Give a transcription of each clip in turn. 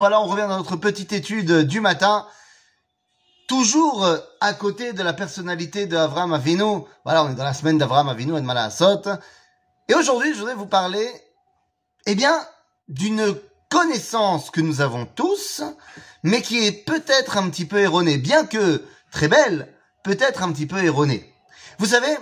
Voilà, on revient dans notre petite étude du matin. Toujours à côté de la personnalité d'Avram Avinu. Voilà, on est dans la semaine d'Avram Avinu et de Malasot. Et aujourd'hui, je voudrais vous parler, eh bien, d'une connaissance que nous avons tous, mais qui est peut-être un petit peu erronée, bien que très belle, peut-être un petit peu erronée. Vous savez,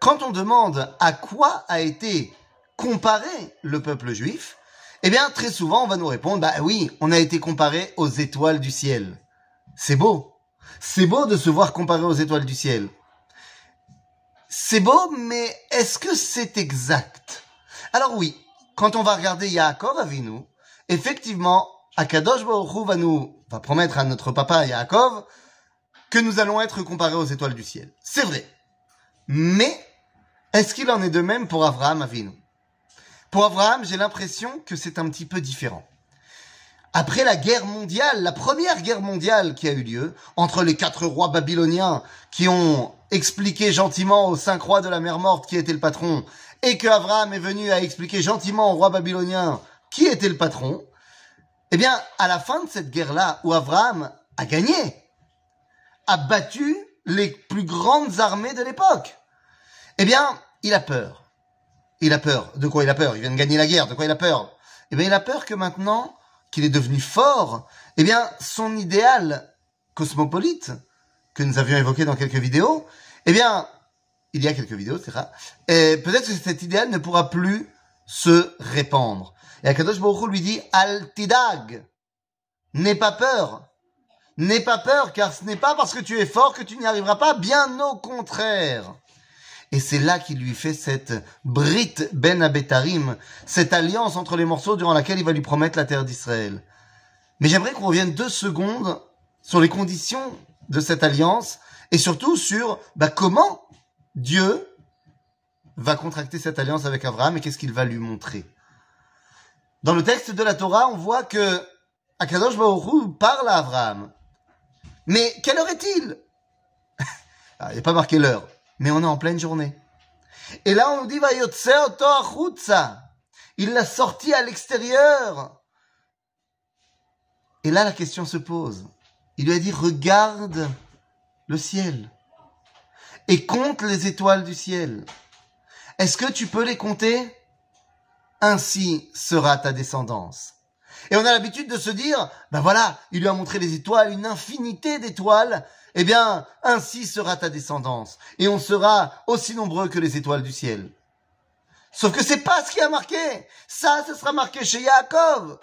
quand on demande à quoi a été comparé le peuple juif, eh bien, très souvent, on va nous répondre, bah oui, on a été comparé aux étoiles du ciel. C'est beau. C'est beau de se voir comparé aux étoiles du ciel. C'est beau, mais est-ce que c'est exact? Alors oui, quand on va regarder Yaakov Avinu, effectivement, Akadosh Baruch va nous, va promettre à notre papa Yaakov que nous allons être comparés aux étoiles du ciel. C'est vrai. Mais, est-ce qu'il en est de même pour Abraham Avinu? Pour Abraham, j'ai l'impression que c'est un petit peu différent. Après la guerre mondiale, la première guerre mondiale qui a eu lieu, entre les quatre rois babyloniens qui ont expliqué gentiment aux cinq rois de la mer morte qui était le patron, et que Abraham est venu à expliquer gentiment aux rois babyloniens qui était le patron, eh bien, à la fin de cette guerre-là, où Abraham a gagné, a battu les plus grandes armées de l'époque, eh bien, il a peur. Il a peur. De quoi il a peur? Il vient de gagner la guerre. De quoi il a peur? Eh bien, il a peur que maintenant qu'il est devenu fort, eh bien, son idéal cosmopolite, que nous avions évoqué dans quelques vidéos, eh bien, il y a quelques vidéos, ça, et peut-être que cet idéal ne pourra plus se répandre. Et Akadosh Baruch lui dit, Altidag, n'aie pas peur. N'aie pas peur, car ce n'est pas parce que tu es fort que tu n'y arriveras pas, bien au contraire. Et c'est là qu'il lui fait cette Brit Ben Abetarim, cette alliance entre les morceaux durant laquelle il va lui promettre la terre d'Israël. Mais j'aimerais qu'on revienne deux secondes sur les conditions de cette alliance et surtout sur bah, comment Dieu va contracter cette alliance avec Abraham et qu'est-ce qu'il va lui montrer. Dans le texte de la Torah, on voit que Akadosh Baruch parle à Abraham. Mais quelle heure est-il? Ah, Il n'y a pas marqué l'heure mais on est en pleine journée. Et là, on nous dit, il l'a sorti à l'extérieur. Et là, la question se pose. Il lui a dit, regarde le ciel et compte les étoiles du ciel. Est-ce que tu peux les compter? Ainsi sera ta descendance. Et on a l'habitude de se dire, ben voilà, il lui a montré les étoiles, une infinité d'étoiles, eh bien, ainsi sera ta descendance, et on sera aussi nombreux que les étoiles du ciel. Sauf que c'est pas ce qui a marqué. Ça, ce sera marqué chez Yaakov.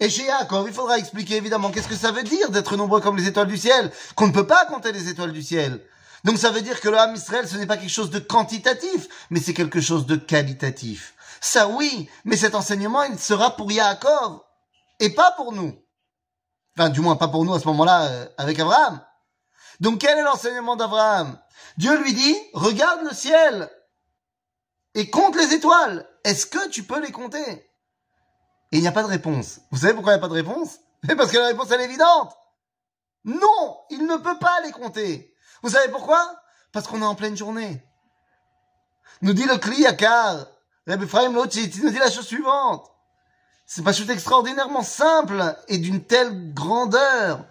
Et chez Yaakov, il faudra expliquer évidemment qu'est-ce que ça veut dire d'être nombreux comme les étoiles du ciel, qu'on ne peut pas compter les étoiles du ciel. Donc ça veut dire que le Ham ce n'est pas quelque chose de quantitatif, mais c'est quelque chose de qualitatif. Ça oui, mais cet enseignement, il sera pour Yaakov, et pas pour nous. Enfin, du moins pas pour nous à ce moment-là euh, avec Abraham. Donc quel est l'enseignement d'Abraham? Dieu lui dit, regarde le ciel et compte les étoiles. Est-ce que tu peux les compter? Et il n'y a pas de réponse. Vous savez pourquoi il n'y a pas de réponse? Parce que la réponse est évidente. Non, il ne peut pas les compter. Vous savez pourquoi? Parce qu'on est en pleine journée. Nous dit le Kliyakar, Rabbi Ephraim Lochit, il nous dit la chose suivante. C'est pas chose extraordinairement simple et d'une telle grandeur.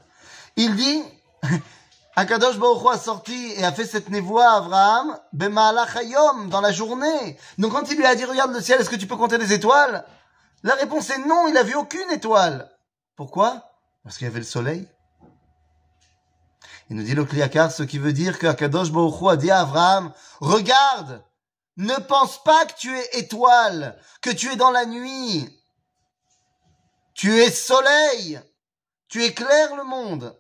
Il dit, Akadosh Baruch a sorti et a fait cette névoie à Abraham, Hayom, dans la journée. Donc quand il lui a dit, regarde le ciel, est-ce que tu peux compter les étoiles? La réponse est non, il a vu aucune étoile. Pourquoi? Parce qu'il y avait le soleil. Il nous dit le Kliakar, ce qui veut dire qu'Akadosh Baruch a dit à Abraham, regarde, ne pense pas que tu es étoile, que tu es dans la nuit. Tu es soleil. Tu éclaires le monde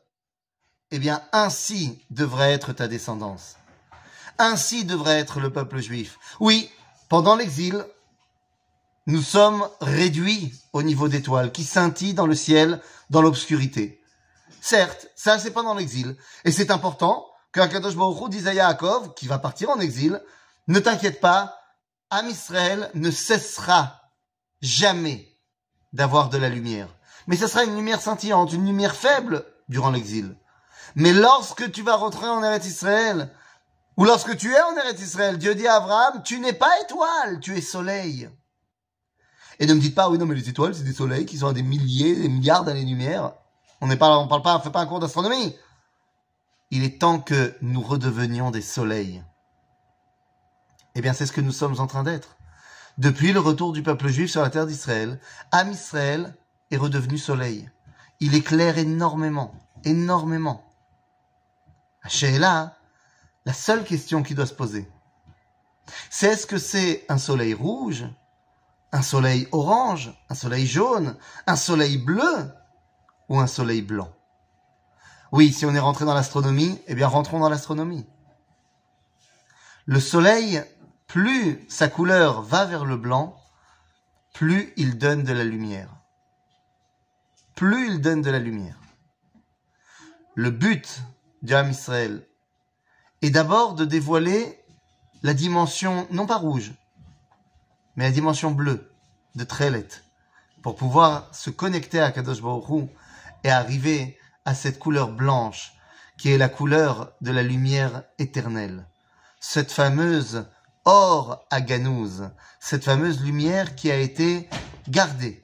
eh bien ainsi devrait être ta descendance. Ainsi devrait être le peuple juif. Oui, pendant l'exil, nous sommes réduits au niveau d'étoiles qui scintillent dans le ciel, dans l'obscurité. Certes, ça c'est pendant l'exil. Et c'est important qu'Akadosh Baruch dise à Yaakov, qui va partir en exil, ne t'inquiète pas, Am Israël ne cessera jamais d'avoir de la lumière. Mais ce sera une lumière scintillante, une lumière faible durant l'exil. Mais lorsque tu vas rentrer en Eretz Israël, ou lorsque tu es en Eretz Israël, Dieu dit à Abraham, tu n'es pas étoile, tu es soleil. Et ne me dites pas, oui, non, mais les étoiles, c'est des soleils qui sont à des milliers, des milliards d'années-lumière. On n'est pas, on parle pas, on fait pas un cours d'astronomie. Il est temps que nous redevenions des soleils. Eh bien, c'est ce que nous sommes en train d'être. Depuis le retour du peuple juif sur la terre d'Israël, Am Israël est redevenu soleil. Il éclaire énormément, énormément. là, la seule question qui doit se poser, c'est est-ce que c'est un soleil rouge, un soleil orange, un soleil jaune, un soleil bleu ou un soleil blanc? Oui, si on est rentré dans l'astronomie, eh bien rentrons dans l'astronomie. Le soleil, plus sa couleur va vers le blanc, plus il donne de la lumière. Plus il donne de la lumière. Le but du Israël est d'abord de dévoiler la dimension, non pas rouge, mais la dimension bleue de Trelet, pour pouvoir se connecter à Kadosh et arriver à cette couleur blanche, qui est la couleur de la lumière éternelle. Cette fameuse or à Ganouz, cette fameuse lumière qui a été gardée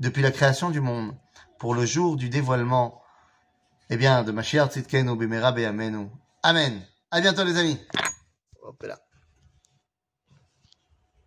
depuis la création du monde pour le jour du dévoilement, eh bien, de Mashiach Tzidkenu Bimera Amenu. Amen. À bientôt les amis.